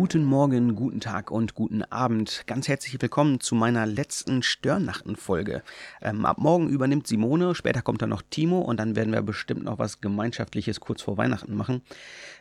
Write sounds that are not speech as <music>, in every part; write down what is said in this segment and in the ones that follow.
Guten Morgen, guten Tag und guten Abend. Ganz herzlich willkommen zu meiner letzten Störnachten-Folge. Ähm, ab morgen übernimmt Simone, später kommt dann noch Timo und dann werden wir bestimmt noch was Gemeinschaftliches kurz vor Weihnachten machen.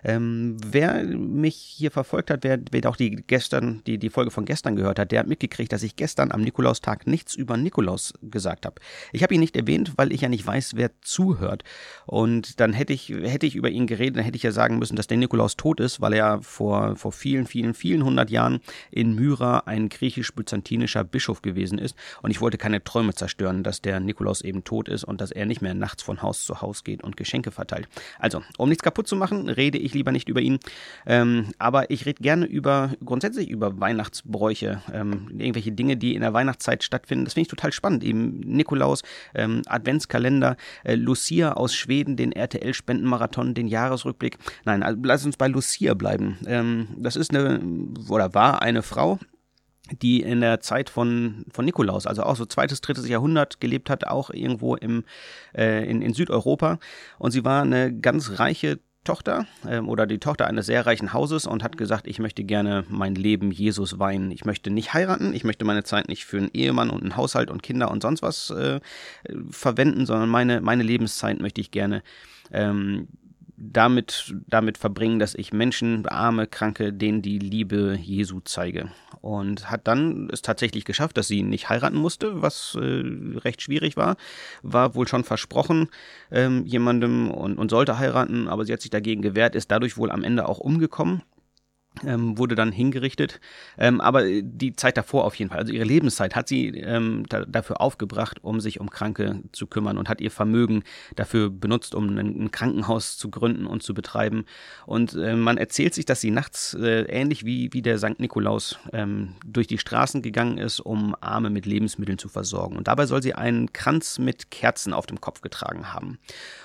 Ähm, wer mich hier verfolgt hat, wer, wer auch die gestern, die, die Folge von gestern gehört hat, der hat mitgekriegt, dass ich gestern am Nikolaustag nichts über Nikolaus gesagt habe. Ich habe ihn nicht erwähnt, weil ich ja nicht weiß, wer zuhört. Und dann hätte ich, hätte ich über ihn geredet, dann hätte ich ja sagen müssen, dass der Nikolaus tot ist, weil er vor, vor vielen vielen, vielen, hundert Jahren in Myra ein griechisch-byzantinischer Bischof gewesen ist. Und ich wollte keine Träume zerstören, dass der Nikolaus eben tot ist und dass er nicht mehr nachts von Haus zu Haus geht und Geschenke verteilt. Also, um nichts kaputt zu machen, rede ich lieber nicht über ihn. Ähm, aber ich rede gerne über, grundsätzlich über Weihnachtsbräuche, ähm, irgendwelche Dinge, die in der Weihnachtszeit stattfinden. Das finde ich total spannend. Eben Nikolaus, ähm, Adventskalender, äh, Lucia aus Schweden, den RTL-Spendenmarathon, den Jahresrückblick. Nein, also lass uns bei Lucia bleiben. Ähm, das ist eine oder war eine Frau, die in der Zeit von, von Nikolaus, also auch so zweites, drittes Jahrhundert gelebt hat, auch irgendwo im, äh, in, in Südeuropa. Und sie war eine ganz reiche Tochter äh, oder die Tochter eines sehr reichen Hauses und hat gesagt, ich möchte gerne mein Leben Jesus weihen. Ich möchte nicht heiraten, ich möchte meine Zeit nicht für einen Ehemann und einen Haushalt und Kinder und sonst was äh, verwenden, sondern meine, meine Lebenszeit möchte ich gerne ähm, damit, damit verbringen, dass ich Menschen, arme, kranke, denen die Liebe Jesu zeige. Und hat dann es tatsächlich geschafft, dass sie nicht heiraten musste, was äh, recht schwierig war. War wohl schon versprochen ähm, jemandem und, und sollte heiraten, aber sie hat sich dagegen gewehrt, ist dadurch wohl am Ende auch umgekommen ähm, wurde dann hingerichtet. Ähm, aber die Zeit davor auf jeden Fall, also ihre Lebenszeit hat sie ähm, da, dafür aufgebracht, um sich um Kranke zu kümmern und hat ihr Vermögen dafür benutzt, um ein, ein Krankenhaus zu gründen und zu betreiben. Und äh, man erzählt sich, dass sie nachts äh, ähnlich wie, wie der St. Nikolaus ähm, durch die Straßen gegangen ist, um Arme mit Lebensmitteln zu versorgen. Und dabei soll sie einen Kranz mit Kerzen auf dem Kopf getragen haben.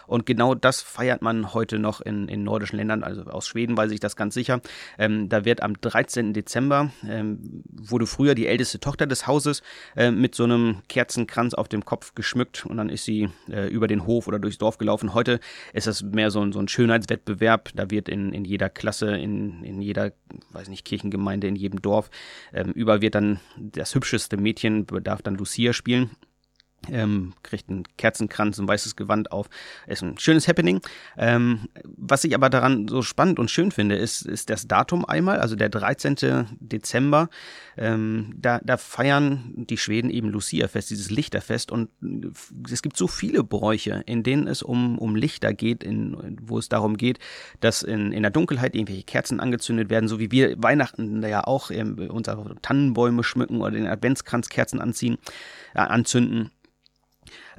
Und genau das feiert man heute noch in, in nordischen Ländern, also aus Schweden weiß ich das ganz sicher. Ähm, da wird am 13. Dezember, ähm, wurde früher die älteste Tochter des Hauses äh, mit so einem Kerzenkranz auf dem Kopf geschmückt und dann ist sie äh, über den Hof oder durchs Dorf gelaufen. Heute ist das mehr so ein, so ein Schönheitswettbewerb. Da wird in, in jeder Klasse, in, in jeder, weiß nicht, Kirchengemeinde, in jedem Dorf, ähm, überall wird dann das hübscheste Mädchen, darf dann Lucia spielen ähm, kriegt einen Kerzenkranz, ein weißes Gewand auf. Ist ein schönes Happening. Ähm, was ich aber daran so spannend und schön finde, ist, ist das Datum einmal, also der 13. Dezember. Ähm, da, da feiern die Schweden eben Lucia-Fest, dieses Lichterfest. Und es gibt so viele Bräuche, in denen es um, um Lichter geht, in, wo es darum geht, dass in, in der Dunkelheit irgendwelche Kerzen angezündet werden, so wie wir Weihnachten ja auch ähm, unsere Tannenbäume schmücken oder den Adventskranzkerzen anziehen, äh, anzünden.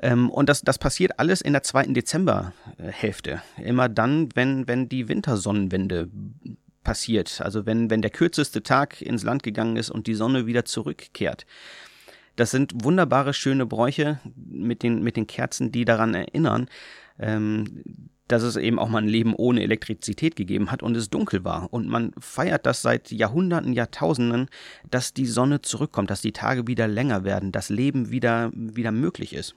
Ähm, und das, das passiert alles in der zweiten Dezemberhälfte. Immer dann, wenn, wenn die Wintersonnenwende passiert. Also wenn, wenn der kürzeste Tag ins Land gegangen ist und die Sonne wieder zurückkehrt. Das sind wunderbare, schöne Bräuche mit den, mit den Kerzen, die daran erinnern, ähm, dass es eben auch mal ein Leben ohne Elektrizität gegeben hat und es dunkel war. Und man feiert das seit Jahrhunderten, Jahrtausenden, dass die Sonne zurückkommt, dass die Tage wieder länger werden, dass Leben wieder, wieder möglich ist.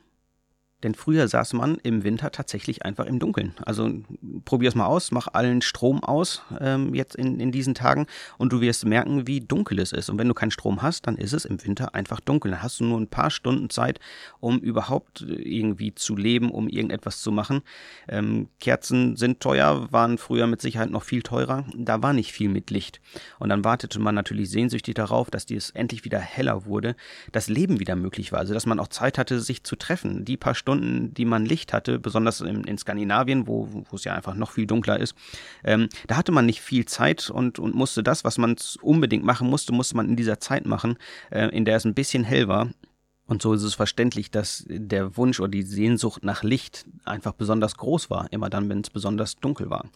Denn früher saß man im Winter tatsächlich einfach im Dunkeln. Also probier's mal aus, mach allen Strom aus ähm, jetzt in, in diesen Tagen und du wirst merken, wie dunkel es ist. Und wenn du keinen Strom hast, dann ist es im Winter einfach dunkel. Dann hast du nur ein paar Stunden Zeit, um überhaupt irgendwie zu leben, um irgendetwas zu machen. Ähm, Kerzen sind teuer, waren früher mit Sicherheit noch viel teurer. Da war nicht viel mit Licht. Und dann wartete man natürlich sehnsüchtig darauf, dass es endlich wieder heller wurde, dass Leben wieder möglich war. Also dass man auch Zeit hatte, sich zu treffen. Die paar Stunden Stunden, die man Licht hatte, besonders in, in Skandinavien, wo, wo es ja einfach noch viel dunkler ist, ähm, da hatte man nicht viel Zeit und, und musste das, was man unbedingt machen musste, musste man in dieser Zeit machen, äh, in der es ein bisschen hell war. Und so ist es verständlich, dass der Wunsch oder die Sehnsucht nach Licht einfach besonders groß war, immer dann, wenn es besonders dunkel war.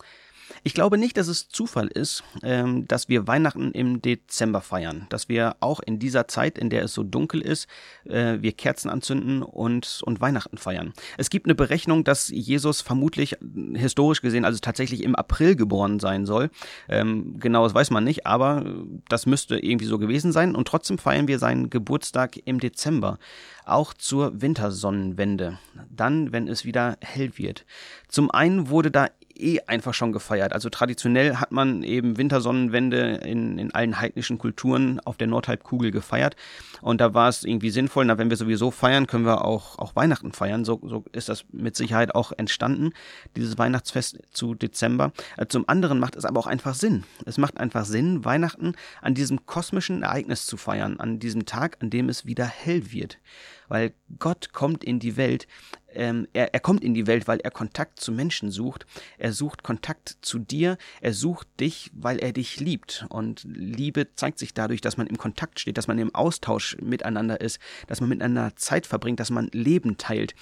Ich glaube nicht, dass es Zufall ist, ähm, dass wir Weihnachten im Dezember feiern, dass wir auch in dieser Zeit, in der es so dunkel ist, äh, wir Kerzen anzünden und, und Weihnachten feiern. Es gibt eine Berechnung, dass Jesus vermutlich historisch gesehen also tatsächlich im April geboren sein soll. Ähm, genau, das weiß man nicht, aber das müsste irgendwie so gewesen sein und trotzdem feiern wir seinen Geburtstag im Dezember auch zur Wintersonnenwende, dann, wenn es wieder hell wird. Zum einen wurde da eh einfach schon gefeiert. Also traditionell hat man eben Wintersonnenwende in, in allen heidnischen Kulturen auf der Nordhalbkugel gefeiert. Und da war es irgendwie sinnvoll, na, wenn wir sowieso feiern, können wir auch, auch Weihnachten feiern. So, so ist das mit Sicherheit auch entstanden, dieses Weihnachtsfest zu Dezember. Äh, zum anderen macht es aber auch einfach Sinn. Es macht einfach Sinn, Weihnachten an diesem kosmischen Ereignis zu feiern, an diesem Tag, an dem es wieder hell wird weil Gott kommt in die Welt. Ähm, er, er kommt in die Welt, weil er Kontakt zu Menschen sucht. Er sucht Kontakt zu dir. Er sucht dich, weil er dich liebt. Und Liebe zeigt sich dadurch, dass man im Kontakt steht, dass man im Austausch miteinander ist, dass man miteinander Zeit verbringt, dass man Leben teilt.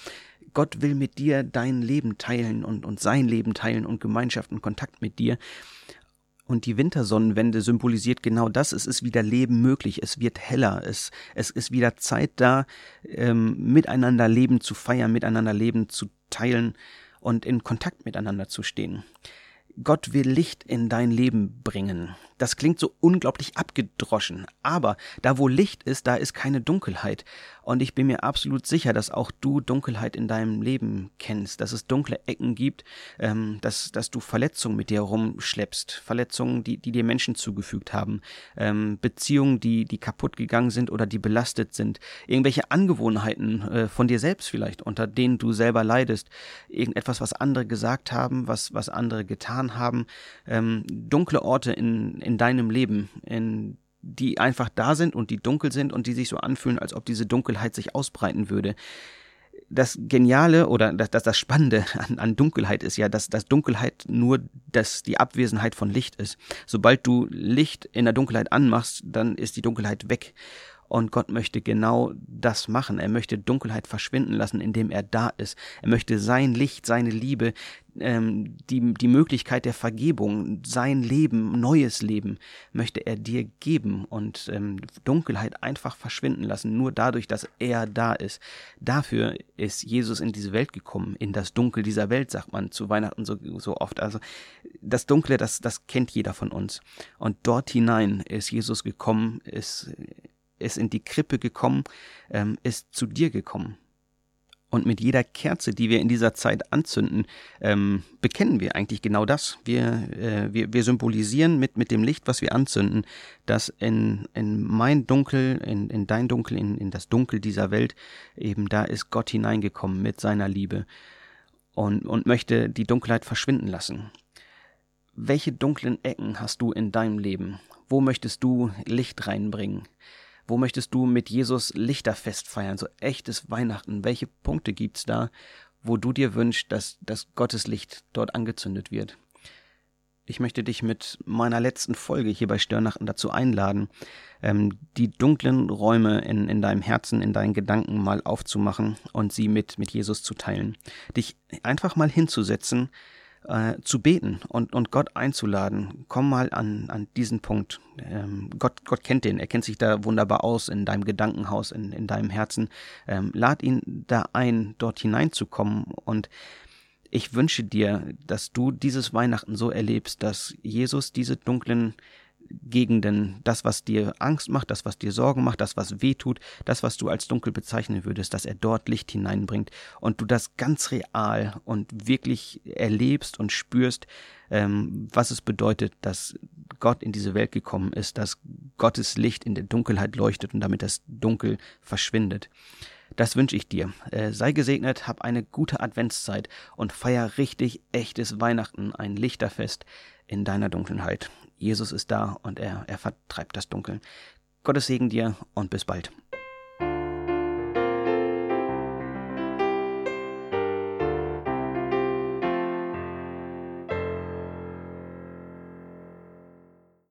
Gott will mit dir dein Leben teilen und, und sein Leben teilen und Gemeinschaft und Kontakt mit dir. Und die Wintersonnenwende symbolisiert genau das. Es ist wieder Leben möglich. Es wird heller. Es, es ist wieder Zeit da, ähm, miteinander Leben zu feiern, miteinander Leben zu teilen und in Kontakt miteinander zu stehen. Gott will Licht in dein Leben bringen. Das klingt so unglaublich abgedroschen, aber da wo Licht ist, da ist keine Dunkelheit. Und ich bin mir absolut sicher, dass auch du Dunkelheit in deinem Leben kennst, dass es dunkle Ecken gibt, ähm, dass, dass du Verletzungen mit dir rumschleppst, Verletzungen, die, die dir Menschen zugefügt haben, ähm, Beziehungen, die, die kaputt gegangen sind oder die belastet sind, irgendwelche Angewohnheiten äh, von dir selbst vielleicht, unter denen du selber leidest, irgendetwas, was andere gesagt haben, was, was andere getan haben, ähm, dunkle Orte in, in deinem Leben, in die einfach da sind und die dunkel sind und die sich so anfühlen, als ob diese Dunkelheit sich ausbreiten würde. Das Geniale oder das, das, das Spannende <laughs> an, an Dunkelheit ist ja, dass, dass Dunkelheit nur das, die Abwesenheit von Licht ist. Sobald du Licht in der Dunkelheit anmachst, dann ist die Dunkelheit weg. Und Gott möchte genau das machen. Er möchte Dunkelheit verschwinden lassen, indem er da ist. Er möchte sein Licht, seine Liebe, ähm, die, die Möglichkeit der Vergebung, sein Leben, neues Leben, möchte er dir geben und ähm, Dunkelheit einfach verschwinden lassen, nur dadurch, dass er da ist. Dafür ist Jesus in diese Welt gekommen, in das Dunkel dieser Welt, sagt man zu Weihnachten so, so oft. Also das Dunkle, das, das kennt jeder von uns. Und dort hinein ist Jesus gekommen, ist ist in die Krippe gekommen, ähm, ist zu dir gekommen. Und mit jeder Kerze, die wir in dieser Zeit anzünden, ähm, bekennen wir eigentlich genau das. Wir, äh, wir, wir symbolisieren mit, mit dem Licht, was wir anzünden, dass in, in mein Dunkel, in, in dein Dunkel, in, in das Dunkel dieser Welt, eben da ist Gott hineingekommen mit seiner Liebe und, und möchte die Dunkelheit verschwinden lassen. Welche dunklen Ecken hast du in deinem Leben? Wo möchtest du Licht reinbringen? Wo möchtest du mit Jesus Lichterfest feiern, so echtes Weihnachten? Welche Punkte gibt's da, wo du dir wünschst, dass, dass Gottes Licht dort angezündet wird? Ich möchte dich mit meiner letzten Folge hier bei Störnachten dazu einladen, ähm, die dunklen Räume in, in deinem Herzen, in deinen Gedanken mal aufzumachen und sie mit, mit Jesus zu teilen. Dich einfach mal hinzusetzen, äh, zu beten und, und Gott einzuladen. Komm mal an, an diesen Punkt. Ähm, Gott, Gott kennt den, er kennt sich da wunderbar aus in deinem Gedankenhaus, in, in deinem Herzen. Ähm, lad ihn da ein, dort hineinzukommen und ich wünsche dir, dass du dieses Weihnachten so erlebst, dass Jesus diese dunklen Gegenden, das, was dir Angst macht, das, was dir Sorgen macht, das, was weh tut, das, was du als dunkel bezeichnen würdest, dass er dort Licht hineinbringt und du das ganz real und wirklich erlebst und spürst, ähm, was es bedeutet, dass Gott in diese Welt gekommen ist, dass Gottes Licht in der Dunkelheit leuchtet und damit das Dunkel verschwindet. Das wünsche ich dir. Äh, sei gesegnet, hab eine gute Adventszeit und feier richtig echtes Weihnachten, ein Lichterfest in deiner Dunkelheit. Jesus ist da und er, er vertreibt das Dunkeln. Gottes Segen dir und bis bald.